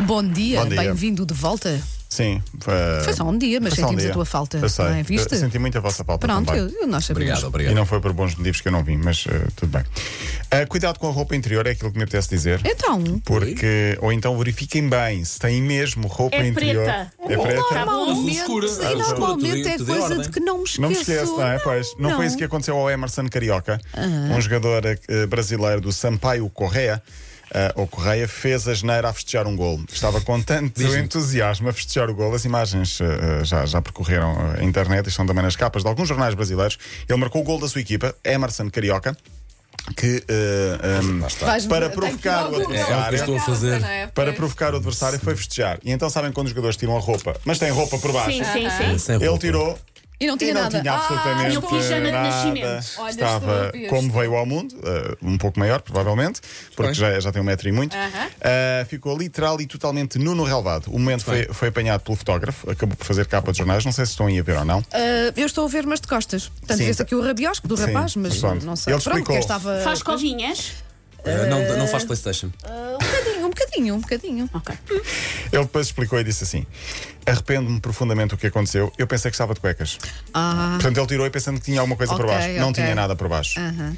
Bom dia, dia. bem-vindo de volta. Sim. uh, Foi só um dia, mas só um sentimos dia. a tua falta. Eu sei. Não é? Viste? Eu senti muito a vossa falta Pronto, eu, eu nós sabemos. Obrigado, E obrigado. não foi por bons motivos que eu não vim, mas uh, tudo bem. Uh, cuidado com a roupa interior, é aquilo que me apetece dizer. Então, Porque, ou então verifiquem bem se têm mesmo roupa É interior. preta. É preta. Normalmente, escura. e Ah, normalmente é coisa de que não me esqueço. Não me esqueço, não é? Pois, não, foi isso que aconteceu ao Emerson Carioca, um jogador eh, brasileiro do Sampaio Correia. Ou Correia fez a geneira a festejar um gol. Estava com tanto entusiasmo a festejar o gol. As imagens eh, já, já percorreram a internet e estão também nas capas de alguns jornais brasileiros. Ele marcou o gol da sua equipa, Emerson Carioca, que eh, um, para tem provocar o. É, é adversário. estou a fazer. Não é? Para provocar o adversário foi festejar. E então sabem quando os jogadores tiram a roupa, mas têm roupa por baixo. Sim, sim, sim. Ele tirou E não tinha e não nada. tinha Ah, absolutamente tinha um pijama de nada. nascimento. Olha, Estava como veio ao mundo, eh, um pouco maior, provavelmente, porque já, já tem um metro e muito. Eh, ficou literal e totalmente nu no relevado. O momento foi, foi apanhado pelo fotógrafo, acabou por fazer capa de jornais. Não sei se estão aí a ver ou não. Ah, eu estou a ver, mas de costas. Portanto, Sim, vê-se tá- aqui o rabiosco do Sim, rapaz, mas mas pronto. não sei. Ele Pronto, explicou. estava. Faz covinhas. Eh, não, não faz Playstation. Bocadinho, um bocadinho. Ok. Ele depois explicou e disse assim: Arrependo-me profundamente do que aconteceu. Eu pensei que estava de cuecas. Ah, Portanto, ele tirou e pensando que tinha alguma coisa por Ok, baixo. Não tinha nada por baixo. aham.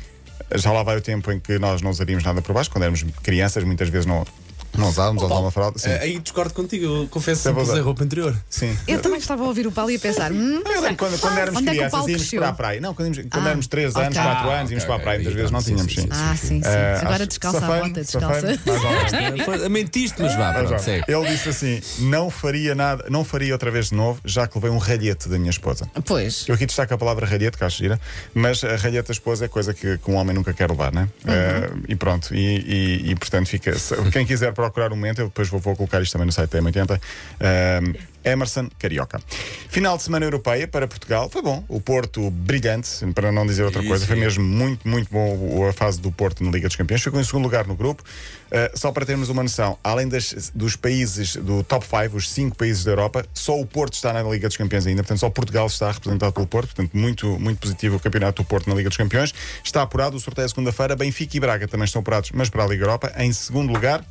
Já lá vai o tempo em que nós não usaríamos nada por baixo, quando éramos crianças, muitas vezes não, não usávamos, ou usávamos uma fralda. Sim. Eh, aí discordo contigo, eu confesso que Sempre usei roupa interior. Sim. Eu também estava a ouvir o Paulo e a pensar. Hum, Eu lembro quando, quando éramos Onde é que o crianças Paulo íamos cresceu? para a praia. Não, quando, íamos, quando Ah, éramos 3 anos, ok. 4 anos, íamos para a praia. Muitas vezes não tínhamos, sim, sim. sim. ah, sim, sim. Eh, Agora descalça a safame, bota, descalça. safame, mais ou menos. Foi- Mentiste, mas vá, Mas, pronto, ó, segue. Ele disse assim: não faria nada, não faria outra vez de novo, já que levei um ralhete da minha esposa. Pois. Eu aqui destaco a palavra ralhete, que acho gira, mas a ralhete da esposa é coisa que, que um homem nunca quer levar, né? Eh, e pronto, e, e- e, portanto fica. se- Quem quiser procurar um momento, eu depois vou, vou colocar isto também no site da M80. eh, Emerson Carioca. Final de semana europeia para Portugal. Foi bom. O Porto brilhante, para não dizer outra Isso, coisa. Foi mesmo muito, muito bom o- a fase do Porto na Liga dos Campeões. Ficou em segundo lugar no grupo. Uh, só para termos uma noção, além das- dos países do top 5, os cinco países da Europa, só o Porto está na Liga dos Campeões ainda. Portanto, só Portugal está representado pelo Porto. Portanto, muito, muito positivo o campeonato do Porto na Liga dos Campeões. Está apurado o sorteio segunda-feira. Benfica e Braga também estão apurados, mas para a Liga Europa. Em segundo lugar,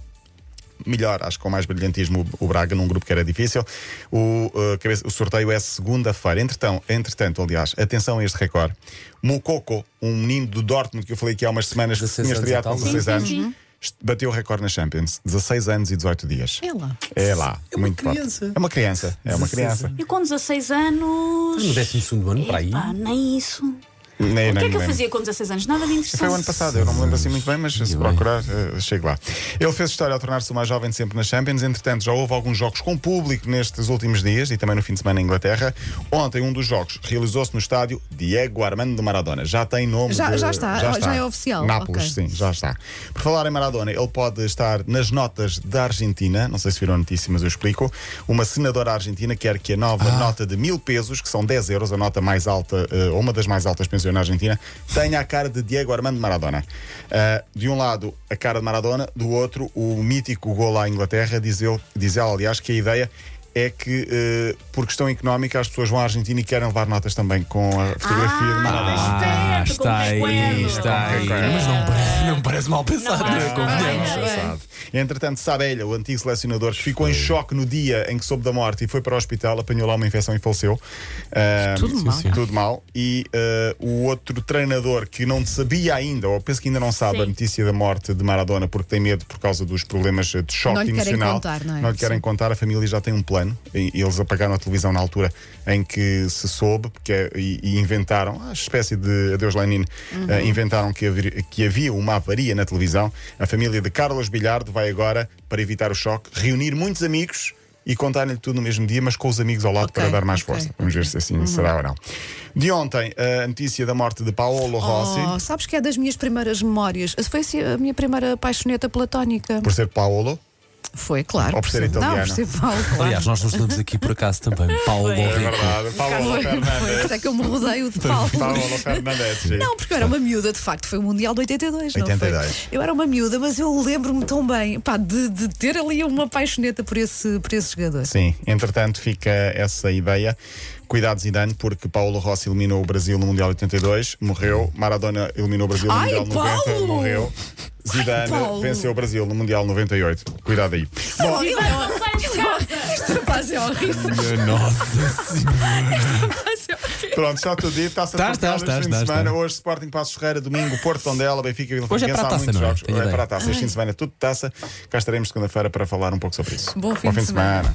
melhor, acho que com mais brilhantismo, o Braga, num grupo que era difícil. O, uh, o sorteio é segunda-feira. Entretanto, entretanto, aliás, atenção a este recorde. Mukoko, um menino do Dortmund que eu falei aqui há umas semanas, que 16 tinha anos estreado com tal, 16 sim, anos, sim, sim. bateu o recorde na Champions. 16 anos e 18 dias. É lá. É lá, uma muito criança. forte. É uma criança, é uma 16 criança. E com 16 anos. No 12 ano, para aí. Nem isso. Nem, O nem que é que eu fazia com 16 anos? Nada de interessante. Foi o ano passado, eu não me lembro assim muito bem, mas se procurar, eh, chego lá. Ele fez história ao tornar-se o mais jovem de sempre nas Champions. Entretanto, já houve alguns jogos com público nestes últimos dias e também no fim de semana em Inglaterra. Ontem, um dos jogos realizou-se no estádio Diego Armando Maradona. Já tem nome. Já- de- já está, já é oficial, Nápoles, ok. sim, já está. Por falar em Maradona, ele pode estar nas notas da Argentina. Não sei se viram a notícia, mas eu explico. Uma senadora argentina quer que a nova nota de mil pesos, que são 10 euros, a nota mais alta, ou uma das mais altas pensões na Argentina, tenha a cara de Diego Armando Maradona. Ah, de um lado, a cara de Maradona, do outro, o mítico gol à Inglaterra. Diz, ele, diz ela, aliás, que a ideia é que, eh, por questão económica, as pessoas vão à Argentina e querem levar notas também com a fotografia de Maradona. Ah, está com aí, está aí. Mas não, parece- não parece mal pensado, Não não é? Convenhamos. Sabe. Entretanto, Sabelha, o antigo selecionador, que ficou em choque no dia em que soube da morte e foi para o hospital, apanhou lá uma infecção e faleceu. Ah, Tudo sim, mal. sim. Tudo mal. E ah, o outro treinador que não sabia ainda, ou penso que ainda não sabe Sim. a notícia da morte de Maradona porque tem medo por causa dos problemas de choque Não lhe querem emocional. contar, não é? lhe querem Sim. contar, a família já tem um plano. E, e eles apagaram a televisão na altura em que se soube porque, é- e, e inventaram, a espécie de Adeus Lenin, Uhum. ah, inventaram que havia, que havia uma avaria na televisão. A família de Carlos Bilhardo vai agora, para evitar o choque, reunir muitos amigos e contar-lhe tudo no mesmo dia, mas com os amigos ao lado Ok, para dar mais ok. força. Vamos ver se assim será ou não. De ontem, a notícia da morte de Paolo Rossi, Oh, sabes que é das minhas primeiras memórias. Foi assim, a minha primeira paixoneta platónica. por ser Paolo, Foi, claro. Ou por ser Não, italiano. por ser Paulo, claro. Aliás, nós nos damos aqui por acaso também. Paulo. Rico. verdade, Foi, foi, por é que eu me rodeio de Paulo. Paolo Fernandes. sim. Não, porque eu era uma miúda, de facto, foi o Mundial de 82, não 82. foi? Eu era uma miúda, mas eu lembro-me tão bem pá, de, de ter ali uma paixoneta por esse, por esse jogador. Sim, entretanto fica essa ideia. Cuidado Zidane, porque Paulo Rossi eliminou o Brasil no Mundial 82, morreu. Maradona eliminou o Brasil no Ai, Mundial 90, Paulo! morreu. Zidane Paulo. venceu o Brasil no Mundial 98. Cuidado aí. Bom. Este rapaz é horrível. Minha nossa. Rapaz é horrível. pronto, está tudo dito. Taça de Portugal tá, tá, este fim de semana. Hoje Sporting Passos Ferreira, domingo Porto Tondela, Benfica Vila Hoje é Franquense. para a Há taça, muitos não é? jogos. Tenho É ideia. para a taça. Este fim de semana é tudo taça. Cá estaremos segunda-feira para falar um pouco sobre isso. Bom fim de semana.